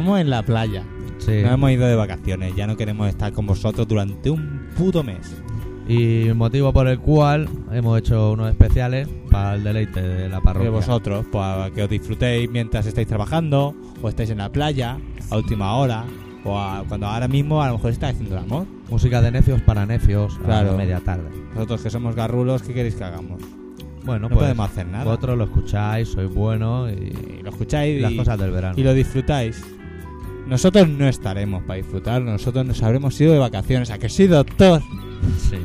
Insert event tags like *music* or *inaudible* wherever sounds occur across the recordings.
estamos en la playa. Sí. No hemos ido de vacaciones. Ya no queremos estar con vosotros durante un puto mes. Y el motivo por el cual hemos hecho unos especiales para el deleite de la De parroquia. vosotros, para que os disfrutéis mientras estáis trabajando, o estáis en la playa, a última hora, o a- cuando ahora mismo a lo mejor estáis haciendo el amor. Música de necios para necios Claro. a media tarde. Nosotros que somos garrulos, ¿qué queréis que hagamos? Bueno, No pues podemos hacer nada. vosotros lo escucháis, sois buenos y, Y lo escucháis y las cosas del verano. y lo disfrutáis. Nosotros no estaremos para disfrutar, nosotros nos habremos ido de vacaciones. ¿A que sí, doctor? Sí.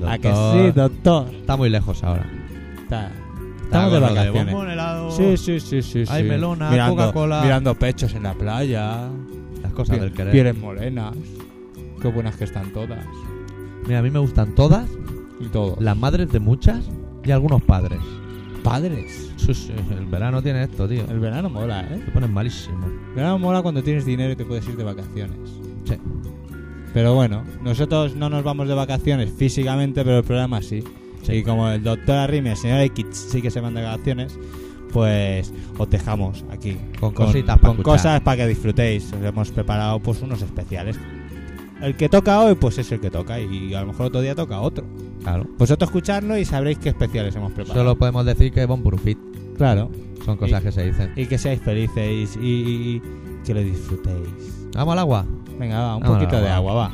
El ¿A que doctor sí, doctor? Está muy lejos ahora. Está- Estamos de lo vacaciones. bombón helado, Sí, sí, sí, sí. Hay sí. melona, mirando, Coca-Cola. Mirando pechos en la playa. Las cosas del querer. Pieles morenas. Qué buenas que están todas. Mira, a mí me gustan todas, Y todo. las madres de muchas y algunos padres. Padres. Sí, sí, el verano tiene esto, tío. El verano mola, ¿eh? Se ponen malísimo. El verano mola cuando tienes dinero y te puedes ir de vacaciones. Sí. Pero bueno, nosotros no nos vamos de vacaciones físicamente, pero el programa sí. Y como el doctor Arrim y el señor X sí que se van de vacaciones, pues os dejamos aquí. Con cositas con escuchar. cosas para que disfrutéis. Os hemos preparado pues unos especiales. El que toca hoy, pues es el que toca. Y a lo mejor otro día toca otro. Claro. Vosotros escuchadlo y sabréis qué especiales hemos preparado. Solo podemos decir que Bon Burufit. Claro. Son cosas Y- que se dicen. Y que seáis felices y, y- y que lo disfrutéis. ¿Vamos al agua? Venga, va, un Vamos poquito de agua, va.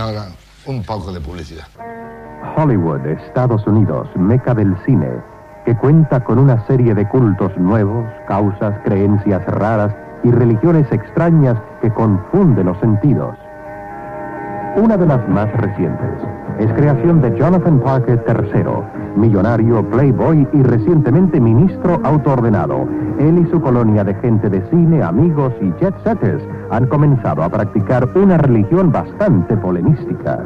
Ahora un poco de publicidad. Hollywood, Estados Unidos, meca del cine, que cuenta con una serie de cultos nuevos, causas, creencias raras y religiones extrañas que confunden los sentidos. Una de las más recientes es creación de Jonathan Parker III, millonario, playboy y recientemente ministro autoordenado. Él y su colonia de gente de cine, amigos y jet setters han comenzado a practicar una religión bastante polemística.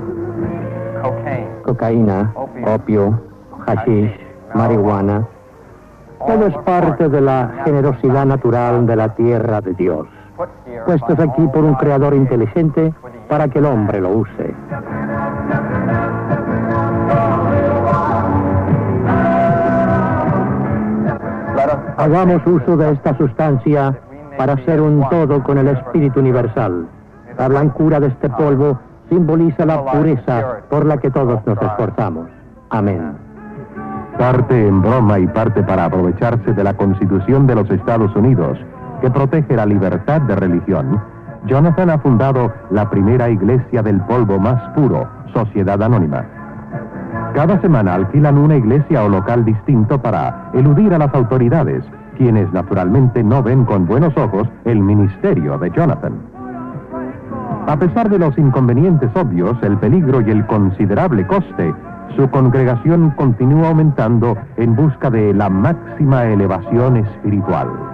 cocaína, opio, hashish, marihuana. Todo es parte de la generosidad natural de la tierra de Dios, puestos aquí por un creador inteligente para que el hombre lo use. Hagamos uso de esta sustancia para ser un todo con el espíritu universal. La blancura de este polvo simboliza la pureza por la que todos nos esforzamos. Amén. Parte en broma y parte para aprovecharse de la Constitución de los Estados Unidos, que protege la libertad de religión, Jonathan ha fundado la primera iglesia del polvo más puro, Sociedad Anónima. Cada semana alquilan una iglesia o local distinto para eludir a las autoridades, quienes naturalmente no ven con buenos ojos el ministerio de Jonathan. A pesar de los inconvenientes obvios, el peligro y el considerable coste, su congregación continúa aumentando en busca de la máxima elevación espiritual.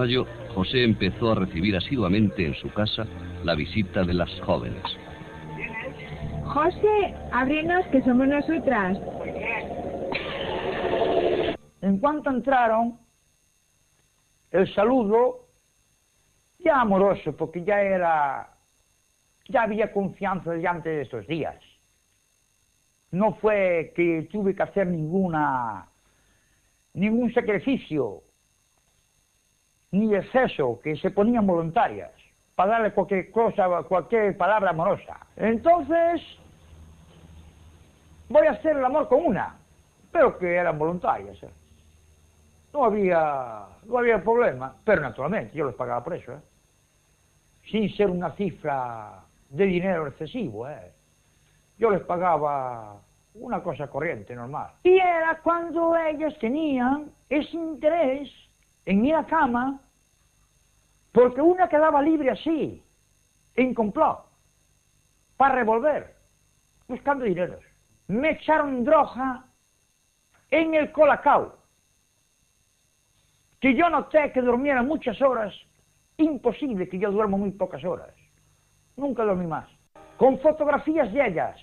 Mayo, José empezó a recibir asiduamente en su casa la visita de las jóvenes. José, ábrenos que somos nosotras. En cuanto entraron, el saludo ya amoroso, porque ya era, ya había confianza ya antes de estos días. No fue que tuve que hacer ninguna, ningún sacrificio, ni exceso, que se ponían voluntarias para darle cualquier cosa, cualquier palabra amorosa. Entonces, voy a hacer el amor con una, pero que eran voluntarias. ¿eh? No había, no había problema, pero naturalmente yo les pagaba por eso, ¿eh? sin ser una cifra de dinero excesivo. ¿eh? Yo les pagaba una cosa corriente, normal. Y era cuando ellas tenían ese interés en ir a cama, porque una quedaba libre así, en complot, para revolver, buscando dineros. Me echaron droga en el colacao, que yo noté que durmiera muchas horas, imposible que yo duermo muy pocas horas, nunca dormí más, con fotografías de ellas,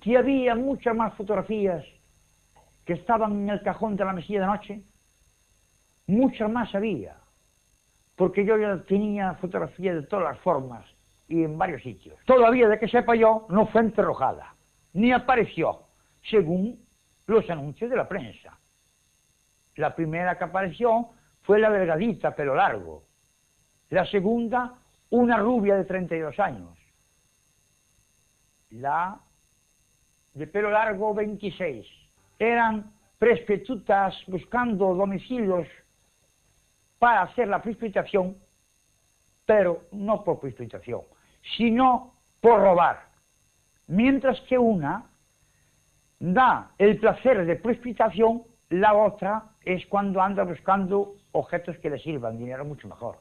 que había muchas más fotografías que estaban en el cajón de la mesilla de noche, muchas más había, porque yo ya tenía fotografías de todas las formas y en varios sitios. Todavía, de que sepa yo, no fue enterrojada, ni apareció, según los anuncios de la prensa. La primera que apareció fue la delgadita, pelo largo. La segunda, una rubia de 32 años. La de pelo largo, 26. Eran prostitutas buscando domicilios para hacer la precipitación, pero no por precipitación, sino por robar. Mientras que una da el placer de precipitación, la otra es cuando anda buscando objetos que le sirvan, dinero mucho mejor.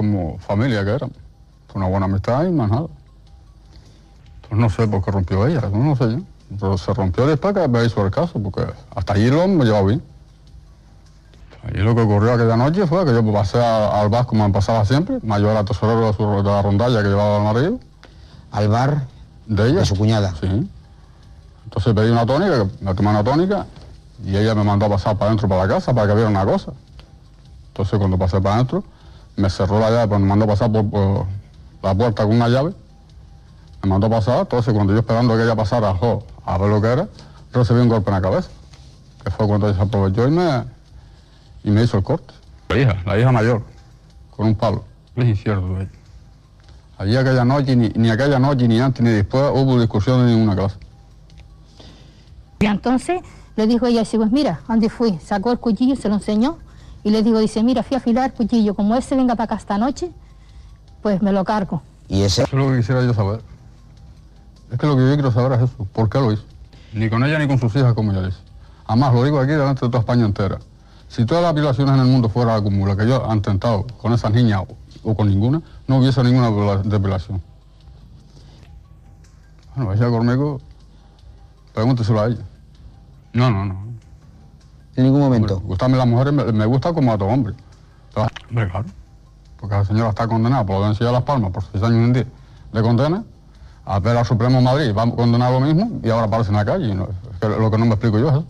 Como familia que éramos. Fue una buena amistad y más nada. Pues no sé por qué rompió ella, no sé yo. Pero se rompió después que me hizo el caso, porque hasta allí lo hemos llevado bien. Allí lo que ocurrió aquella noche fue que yo pasé a- al bar como me pasaba siempre, me ayudó al tesorero de, su- de la rondalla que llevaba al marido. ¿Al bar? De ella. De su cuñada. Sí. Entonces pedí una tónica, me tomé una tónica y ella me mandó a pasar para adentro para la casa para que viera una cosa. Entonces cuando pasé para adentro, me cerró la llave, pues me mandó a pasar por, por la puerta con una llave. Me mandó a pasar, entonces cuando yo esperando que ella pasara jo, a ver lo que era, recibí un golpe en la cabeza. Que fue cuando ella se aprovechó y me, y me hizo el corte. La hija, la hija mayor, con un palo. Es incierto. Allí aquella noche, ni, ni aquella noche, ni antes, ni después, hubo discusión de ninguna clase. Y entonces le dijo ella, dice, pues mira, ¿dónde fui? Sacó el cuchillo, se lo enseñó y le dijo, dice, mira, fui a afilar cuchillo, como ese venga para acá esta noche, pues me lo cargo. ¿Y ese? Eso es lo que quisiera yo saber. Es que lo que yo quiero saber es eso. ¿Por qué lo hizo? Ni con ella ni con sus hijas como ella dice. Además, lo digo aquí delante de toda España entera. Si todas las violaciones en el mundo fueran la que yo han intentado con esas niñas o, o con ninguna, no hubiese ninguna depilación. Bueno, ella conmigo, pregúnteselo a ella. No, no, no. En ningún momento. Hombre, gustarme las mujeres me, me gusta como a todo hombre. Hombre, claro. Porque la señora está condenada por la audiencia de Las Palmas por seis años y un día de condena. A ver al Supremo de Madrid va a condenar lo mismo y ahora aparece en la calle. ¿no? Es que lo que no me explico yo es eso.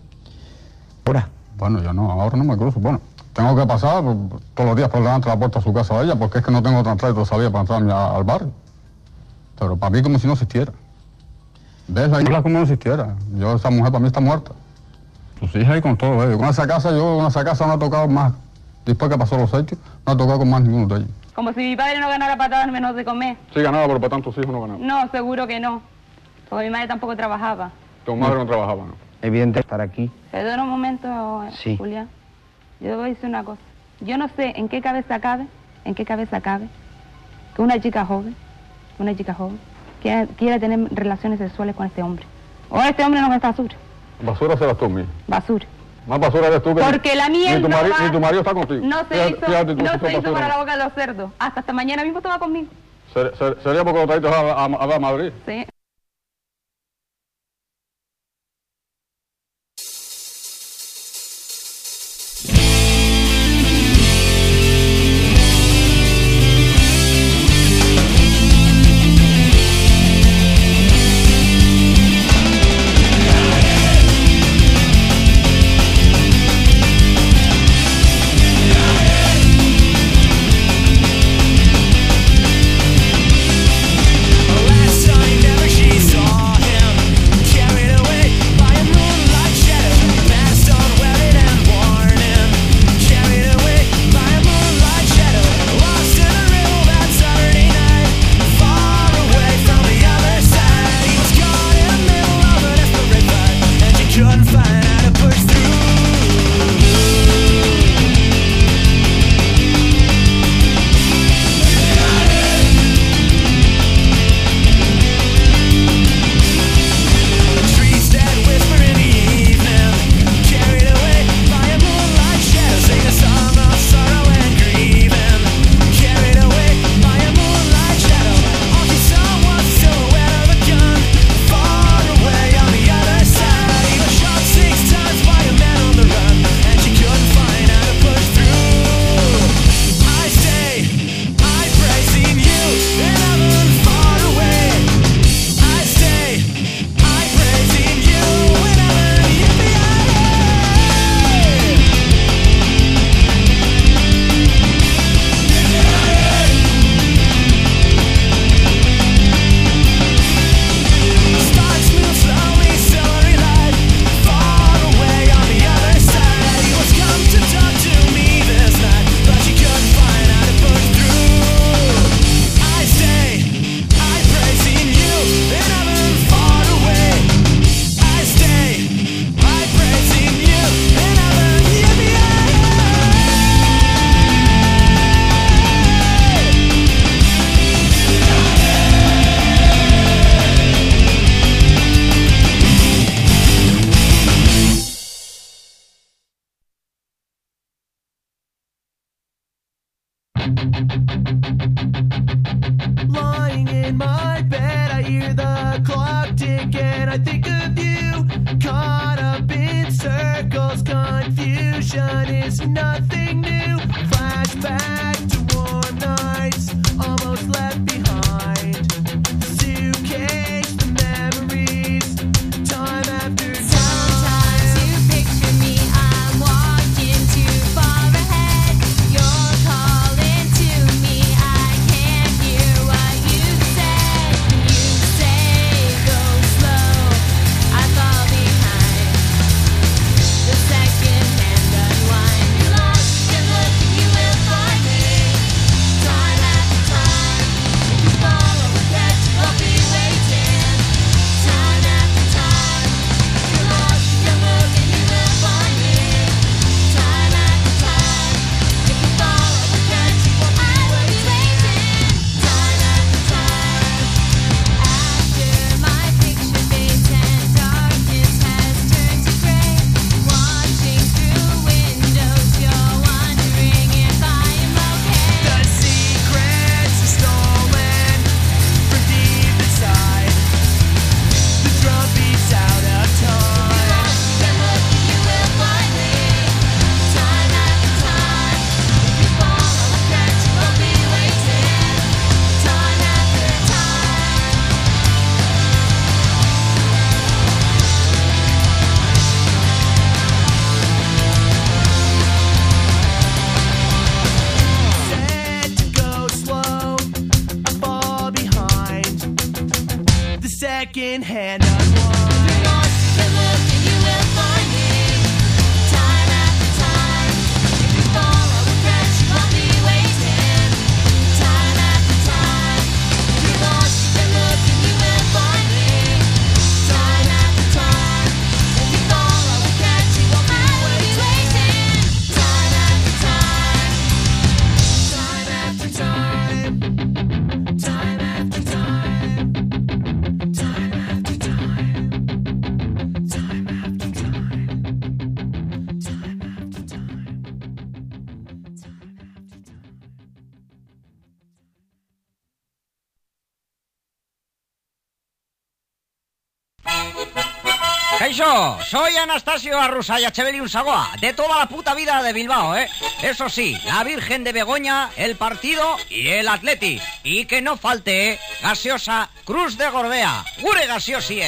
¿Ahora? Bueno, yo no, ahora no me cruzo. Bueno, tengo que pasar por- todos los días por delante de la puerta de su casa de ella porque es que no tengo otra salida para entrar al barrio. Pero para mí como si no existiera. ¿Ves? La isla como no existiera. Yo, esa mujer para mí está muerta. Sus hijas y con todo ello. Con esa casa, yo con esa casa no he tocado más. Después que pasó los hechos, no he tocado con más ninguno de ellos. Como si mi padre no ganara patadas menos de comer. Sí, ganaba, pero para tantos hijos no ganaba. No, seguro que no. Porque mi madre tampoco trabajaba. Tu madre no trabajaba, ¿no? Evidente estar aquí. Perdona un momento, Sí. Julián. Yo voy a decir una cosa. Yo no sé en qué cabeza cabe, en qué cabeza cabe que una chica joven, una chica joven, quiera, quiera tener relaciones sexuales con este hombre. O este hombre no es basura, Basura serás tú mismo. basura. Más basura eres tú que Porque la mía ni tu, mari- ni tu marido está contigo. No se Fíjate- hizo, fíjate no se hizo para la boca de los cerdos. Hasta esta mañana mismo estaba conmigo. Ser- ser- sería porque lo traíste a, a, a- a Madrid. Sí. Kaixo, soy Anastasio Arrusaya Echeverri Unsagoa, de toda la puta vida de Bilbao, ¿eh? Eso sí, la Virgen de Begoña, el partido y el Atleti. Y que no falte, ¿eh? Gaseosa Cruz de Gorbea, gure gaseosi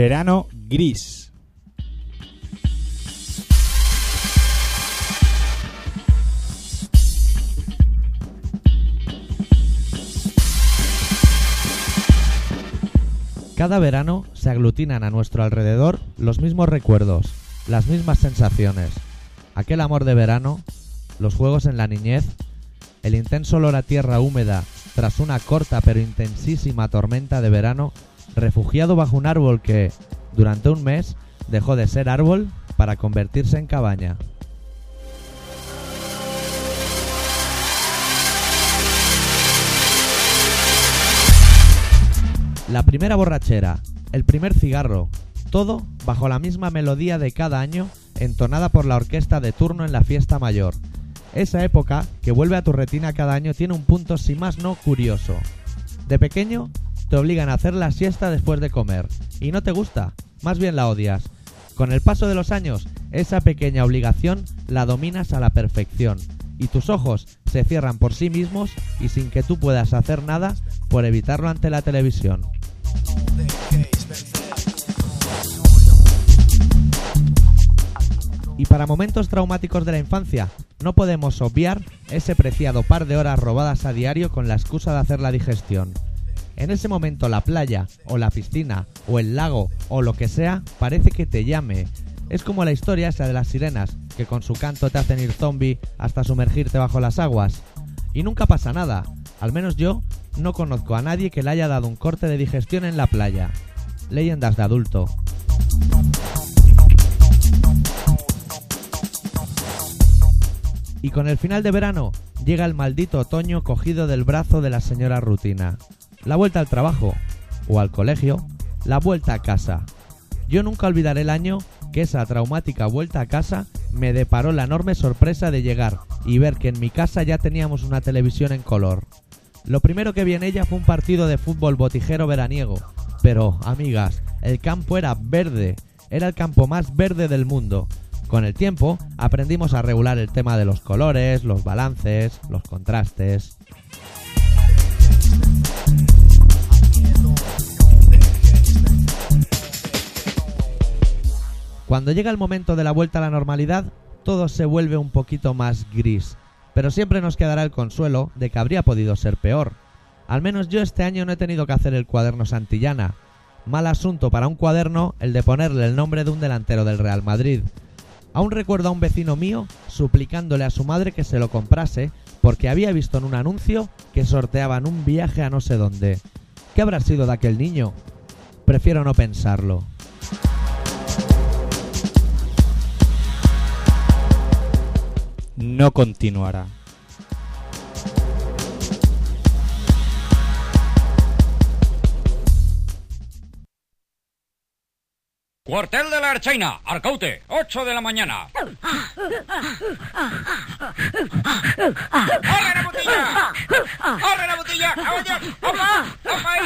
Verano gris. Cada verano se aglutinan a nuestro alrededor los mismos recuerdos, las mismas sensaciones. Aquel amor de verano, los juegos en la niñez, el intenso olor a tierra húmeda tras una corta pero intensísima tormenta de verano, refugiado bajo un árbol que, durante un mes, dejó de ser árbol para convertirse en cabaña. La primera borrachera, el primer cigarro, todo bajo la misma melodía de cada año entonada por la orquesta de turno en la fiesta mayor. Esa época, que vuelve a tu retina cada año, tiene un punto si más no curioso. De pequeño, te obligan a hacer la siesta después de comer, y no te gusta, más bien la odias. Con el paso de los años, esa pequeña obligación la dominas a la perfección, y tus ojos se cierran por sí mismos y sin que tú puedas hacer nada por evitarlo ante la televisión. Y para momentos traumáticos de la infancia, no podemos obviar ese preciado par de horas robadas a diario con la excusa de hacer la digestión. En ese momento la playa, o la piscina, o el lago, o lo que sea, parece que te llame. Es como la historia esa de las sirenas, que con su canto te hacen ir zombie hasta sumergirte bajo las aguas. Y nunca pasa nada, al menos yo no conozco a nadie que le haya dado un corte de digestión en la playa. Leyendas de adulto. Y con el final de verano llega el maldito otoño cogido del brazo de la señora rutina. La vuelta al trabajo o al colegio, la vuelta a casa. Yo nunca olvidaré el año que esa traumática vuelta a casa me deparó la enorme sorpresa de llegar y ver que en mi casa ya teníamos una televisión en color. Lo primero que vi en ella fue un partido de fútbol botijero veraniego. Pero, amigas, el campo era verde. Era el campo más verde del mundo. Con el tiempo aprendimos a regular el tema de los colores, los balances, los contrastes. Cuando llega el momento de la vuelta a la normalidad, todo se vuelve un poquito más gris, pero siempre nos quedará el consuelo de que habría podido ser peor. Al menos yo este año no he tenido que hacer el cuaderno Santillana. Mal asunto para un cuaderno el de ponerle el nombre de un delantero del Real Madrid. Aún recuerdo a un vecino mío suplicándole a su madre que se lo comprase porque había visto en un anuncio que sorteaban un viaje a no sé dónde. ¿Qué habrá sido de aquel niño? Prefiero no pensarlo. No continuará. Cuartel de la Archaina, Arcaute, 8 de la mañana. ¡Arre la botella! ¡Arre la botella! ¡Opa! ¡Opa!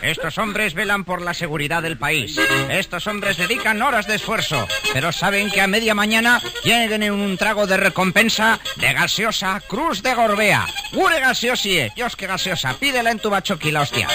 Estos hombres velan por la seguridad del país. Estos hombres dedican horas de esfuerzo, pero saben que a media mañana tienen un trago de recompensa de gaseosa Cruz de Gorbea. ¡Ure gaseosie! Dios, qué gaseosa. Pídela en tu bachoqui, la hostia.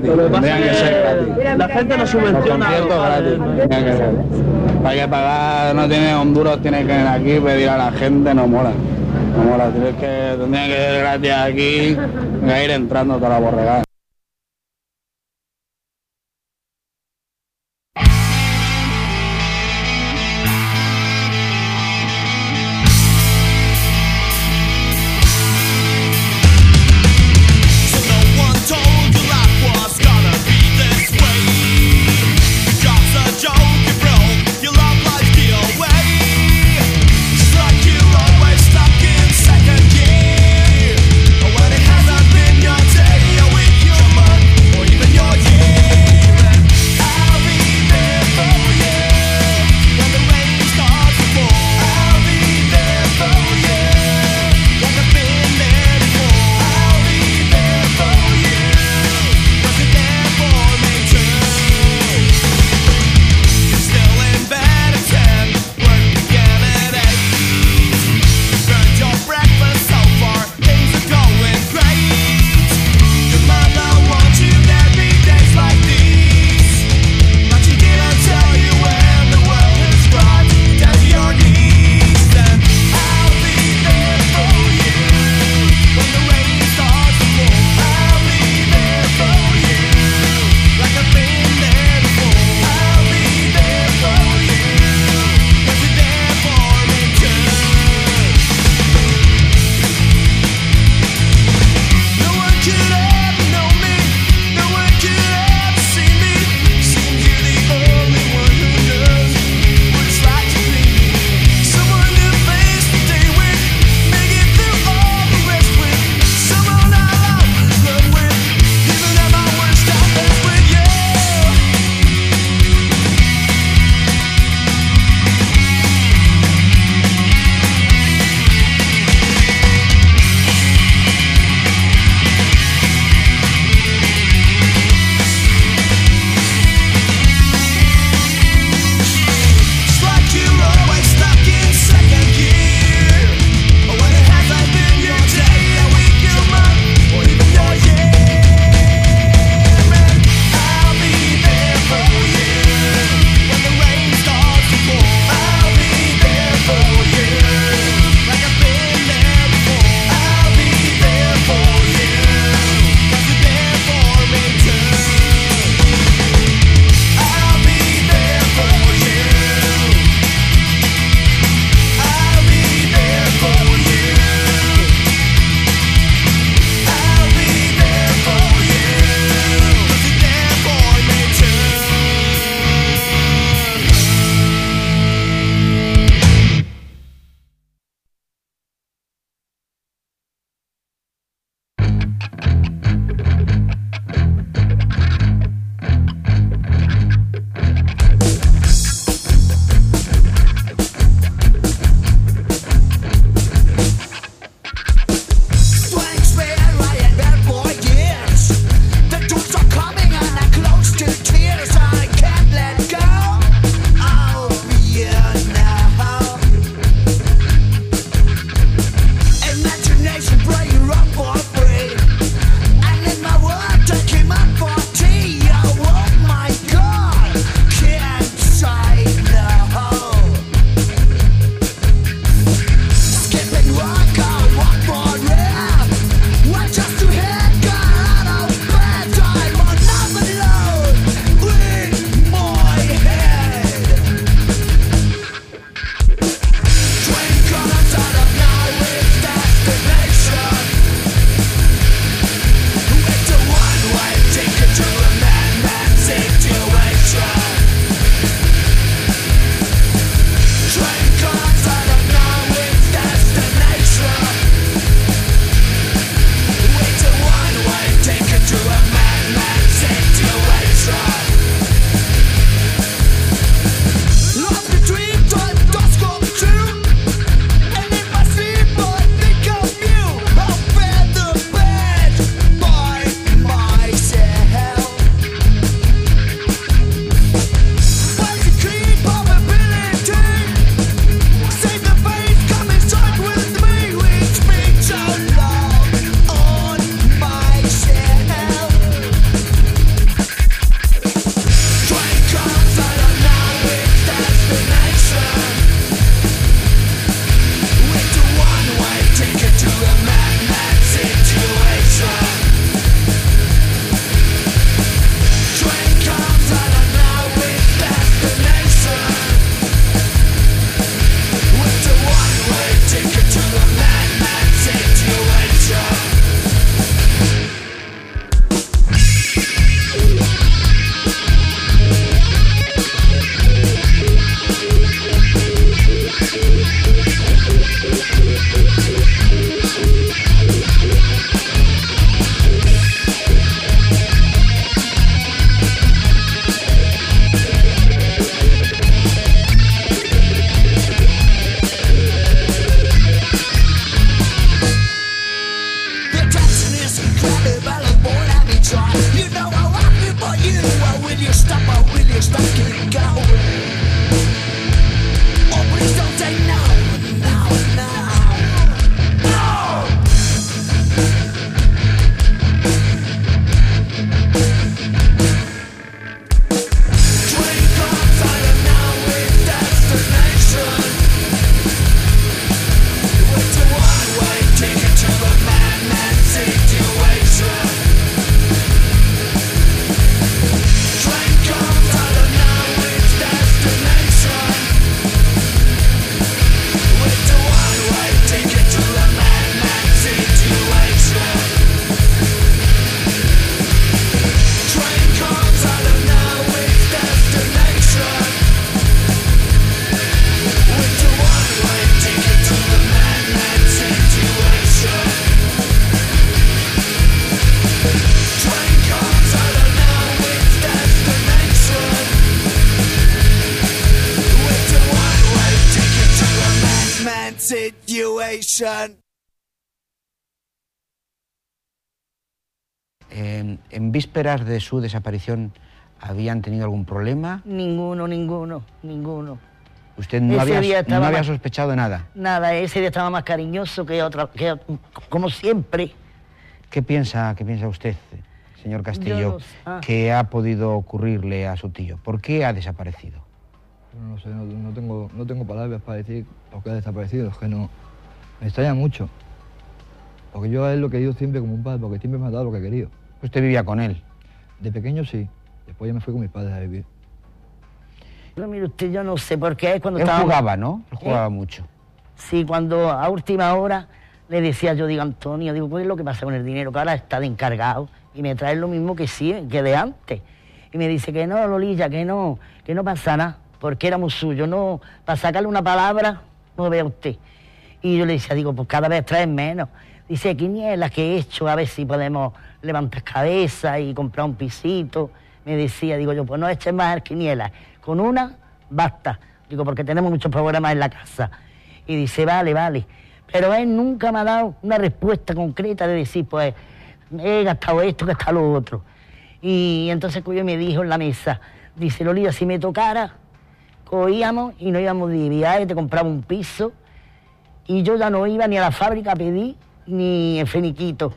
Gratis, tendrían que ser gratis. La gente no Los subvenciona. conciertos gratis, tendrían que ser. Hay que pagar, no tiene Honduras, tiene que venir aquí pedir a la gente, no mola. No mola, tienes que, tendría que ser gratis aquí, que ir entrando toda la borregada. Vísperas de su desaparición, ¿habían tenido algún problema? Ninguno, ninguno, ninguno. Usted no había, no había sospechado nada. Nada, ese día estaba más cariñoso que otra, que, como siempre. ¿Qué piensa, qué piensa usted, señor Castillo. Ah. que ha podido ocurrirle a su tío? ¿Por qué ha desaparecido? No sé, no, no tengo, no tengo palabras para decir por qué ha desaparecido, es que no. Me extraña mucho. Porque yo a él lo he querido siempre como un padre, porque siempre me ha dado lo que he querido. ¿Usted vivía con él? De pequeño sí. Después ya me fui con mis padres a vivir. No, mire usted, yo no sé por qué cuando Él estaba... jugaba, ¿no? Él ¿Eh? jugaba mucho. Sí, cuando a última hora le decía yo, digo, Antonio, digo, ¿qué es lo que pasa con el dinero? Que ahora está de encargado y me trae lo mismo que sí, que de antes. Y me dice que no, Lolilla, que no, que no pasa nada, porque éramos suyos, no, para sacarle una palabra, no vea usted. Y yo le decía, digo, pues cada vez traen menos. Dice, quinielas que he hecho, a ver si podemos levantar cabeza y comprar un pisito. Me decía, digo yo, pues no eches más quinielas, con una basta. Digo, porque tenemos muchos problemas en la casa. Y dice, vale, vale. Pero él nunca me ha dado una respuesta concreta de decir, pues, he gastado esto, he gastado lo otro. Y entonces y me dijo en la mesa, dice, Lolita, si me tocara, cogíamos y nos íbamos de viaje, te compraba un piso, y yo ya no iba ni a la fábrica a pedir, ni en feniquito.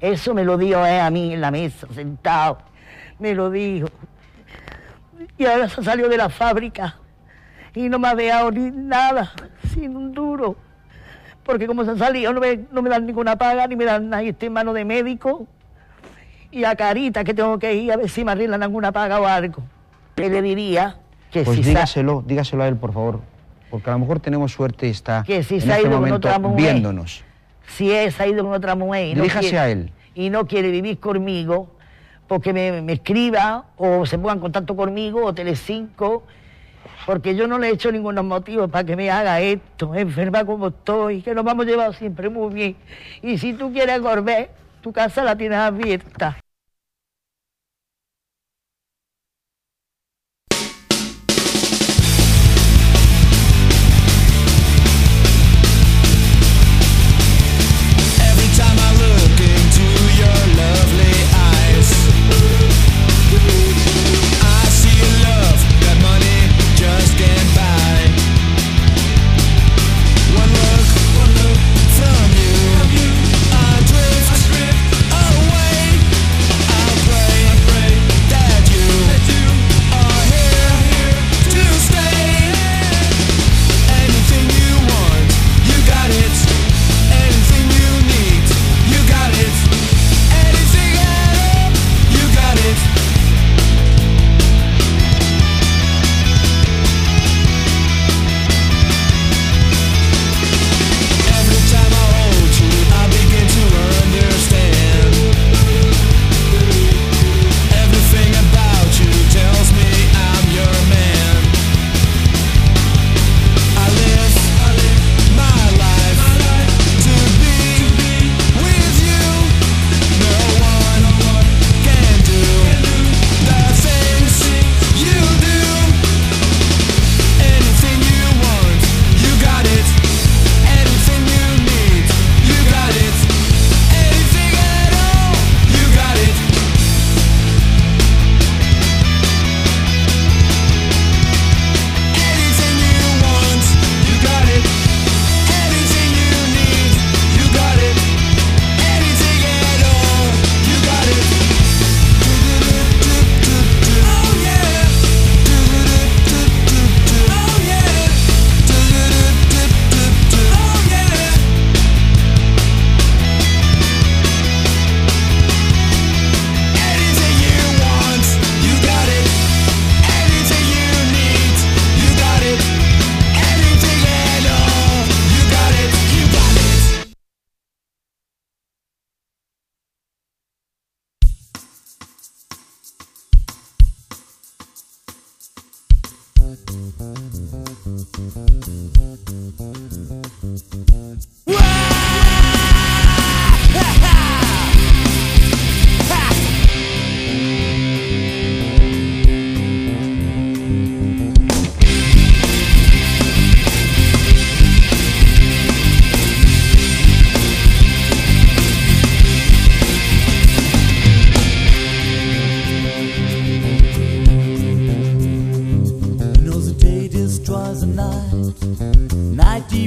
Eso me lo dijo él a mí en la mesa, sentado. Me lo dijo. Y ahora se salió de la fábrica y no me ha dejado ni nada, sin un duro. Porque como se ha salido no me, no me dan ninguna paga, ni me dan nada, y estoy en manos de médico. Y a Carita que tengo que ir a ver si me arreglan alguna paga o algo. Que le diría que Pues si dígaselo, dígaselo a él, por favor. Porque a lo mejor tenemos suerte y está Que si en este momento viéndonos. Si él se ha ido con otra mujer y no, quiere, a él. y no quiere vivir conmigo, porque me, me escriba o se ponga en contacto conmigo o Telecinco, porque yo no le he hecho ningunos motivos para que me haga esto, enferma como estoy, que nos vamos llevado siempre muy bien. Y si tú quieres volver, tu casa la tienes abierta.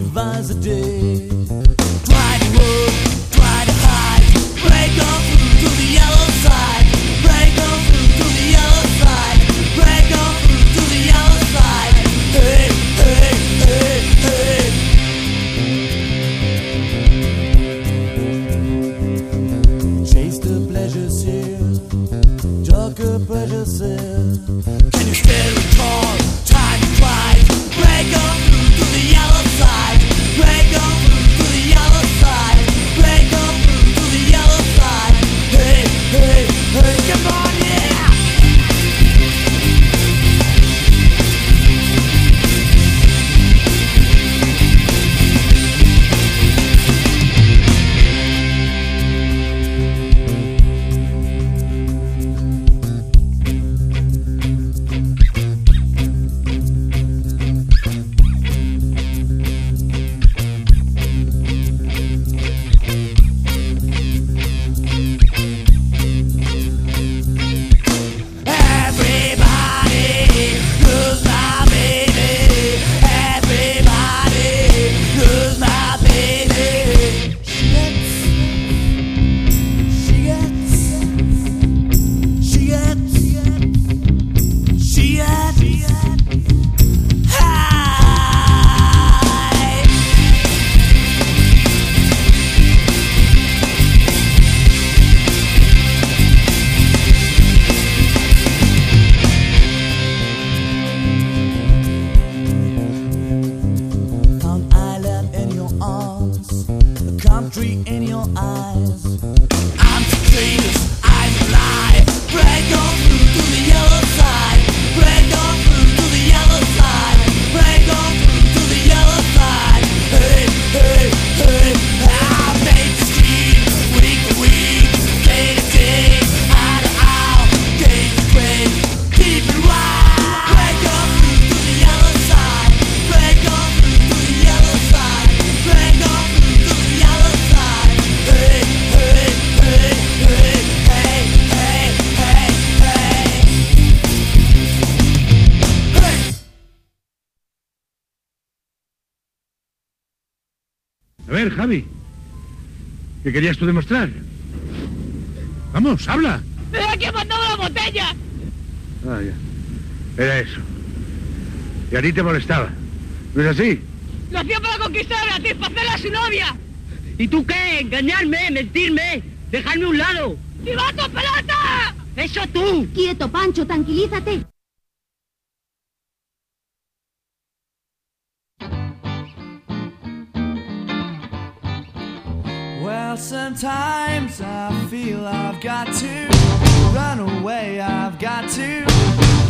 Hours a day. Try to work, try to hide, break on through to the yellow Javi. ¿Qué querías tú demostrar? Vamos, habla. ¡Era que ha mandado la botella! Ah, ya. Era eso. Y a ti te molestaba. ¿No es así? ¡Lo hacía para conquistar a Beatriz, para hacerla a su novia! ¿Y tú qué? ¿Engañarme? ¿Mentirme? ¡Dejarme a un lado! ¡Chivato, pelota! ¡Eso tú! Quieto, Pancho, tranquilízate. Well, sometimes I feel I've got to run away. I've got to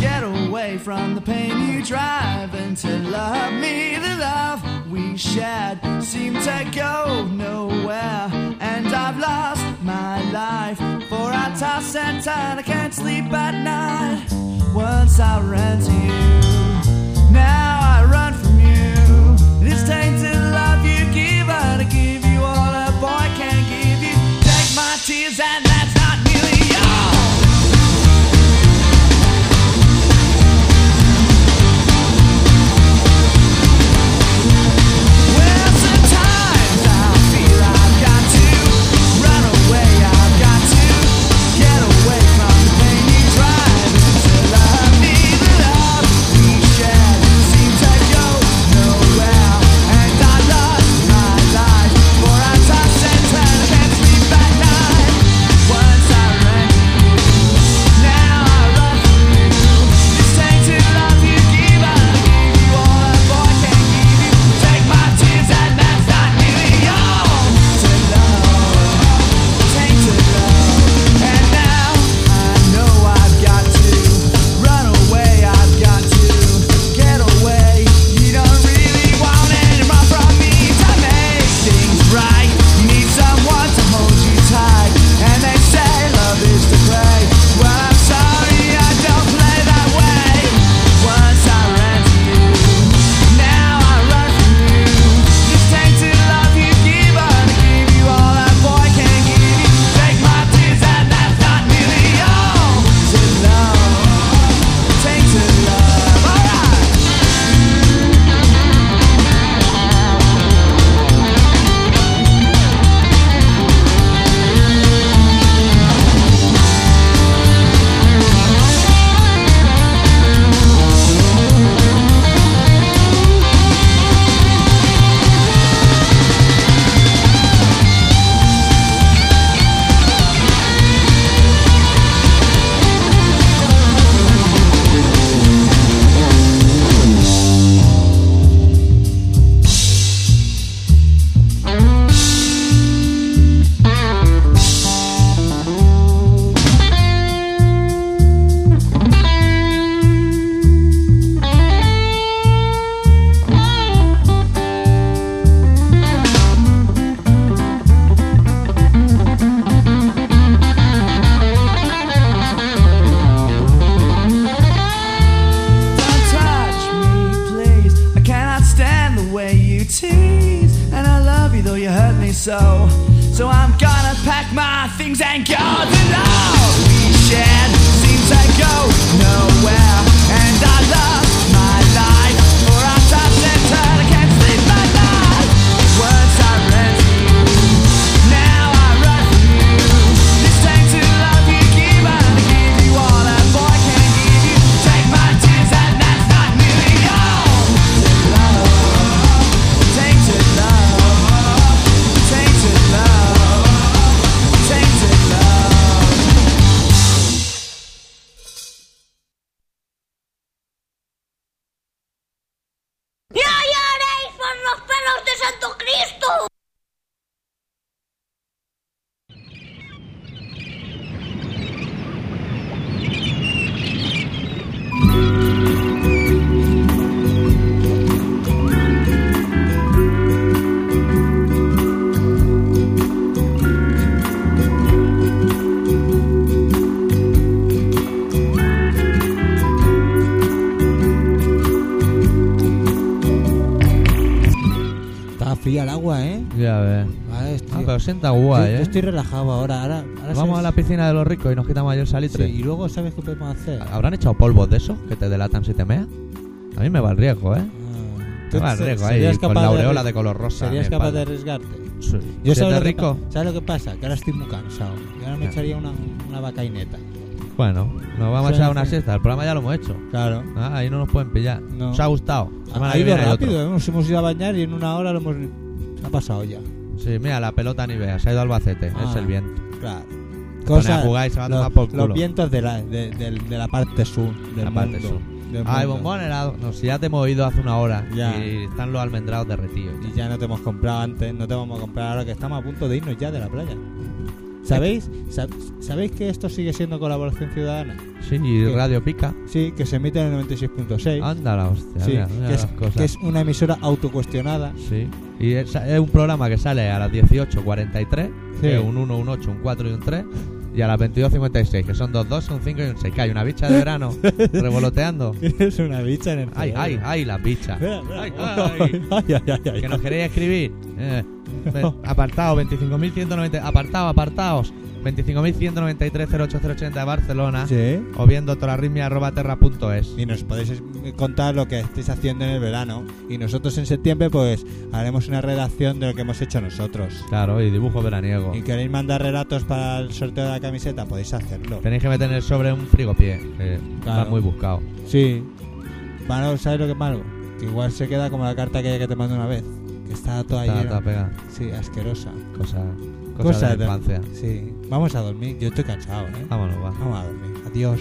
get away from the pain you drive and to love me. The love we shared seemed to go nowhere, and I've lost my life. For I toss and turn, I can't sleep at night. Once I ran to you, now I run from you. This tainted tears, and 60 guay, yo, ¿eh? yo estoy relajado ahora. ahora, ahora Vamos sabes- a la piscina de los ricos y nos quitamos ayer el salitre. Sí, y luego, ¿sabes qué podemos hacer? ¿Habrán echado polvos de esos que te delatan si te meas? A mí me va el riesgo, ¿eh? Ah, Me va el riesgo ahí, con la aureola de color rosa. Serías capaz de arriesgarte. Sí. ¿Siete sabes lo rico? ¿Sabes lo que pasa? Que ahora estoy muy cansado. Y ahora me Ya. echaría una, una vacaineta. Bueno, nos vamos a echar una siesta. El programa ya lo hemos hecho. Claro. Ah, ahí no nos pueden pillar. No. Ha gustado. Semana Ha ido viene rápido, ¿eh? nos hemos ido a bañar y en una hora lo hemos. Ha pasado ya. Sí, mira, la pelota ni vea. Se ha ido al Albacete. Ah, es el viento. Claro. Se pone a jugar y se va a los, tomar por culo. los vientos de la, de, de- de la parte sur del La parte mundo. sur. del Ay, mundo. bombón helado. No, si ya te hemos oído hace una hora. Ya. Y están los almendrados derretidos. Y ya no te hemos comprado antes, no te vamos a comprar ahora que estamos a punto de irnos ya de la playa. ¿Sabéis? Sab- ¿Sabéis que esto sigue siendo colaboración ciudadana? Sí, y ¿Qué? Radio Pica. Sí, que se emite en el 96.6. Anda la hostia. Sí, mira, mira que, es, las cosas. que es una emisora autocuestionada. Sí. Y es, es un programa que sale a las 18.43, Sí. que es un 1, un 8, un 4 y un 3, y a las 22.56, que son dos 2, un 5 y un 6. Que hay una bicha de verano *laughs* revoloteando. es una bicha en el Ay, ay, ay, las bichas. *laughs* Ay, ay. Ay. Que nos queréis escribir. Eh, ve- *laughs* apartado 25.190. Apartado, apartados. 25.193.08080 de Barcelona. Sí. O bien doctorarritmia.terra.es. Y nos podéis contar lo que estáis haciendo en el verano. Y nosotros en septiembre, pues, haremos una redacción de lo que hemos hecho nosotros. Claro, y dibujo veraniego. Y queréis mandar relatos para el sorteo de la camiseta, podéis hacerlo. Tenéis que meter en el sobre un frigopié, que Claro. va muy buscado. Sí. Malo, ¿sabes lo que es malo? Que igual se queda como la carta que te mandé una vez. Que está toda Está llena. toda pegada. Sí, asquerosa. Cosa, Cosa de la. Sí. Vamos a dormir. Yo estoy cansado, ¿eh? Vámonos, va. Vamos a dormir. Adiós.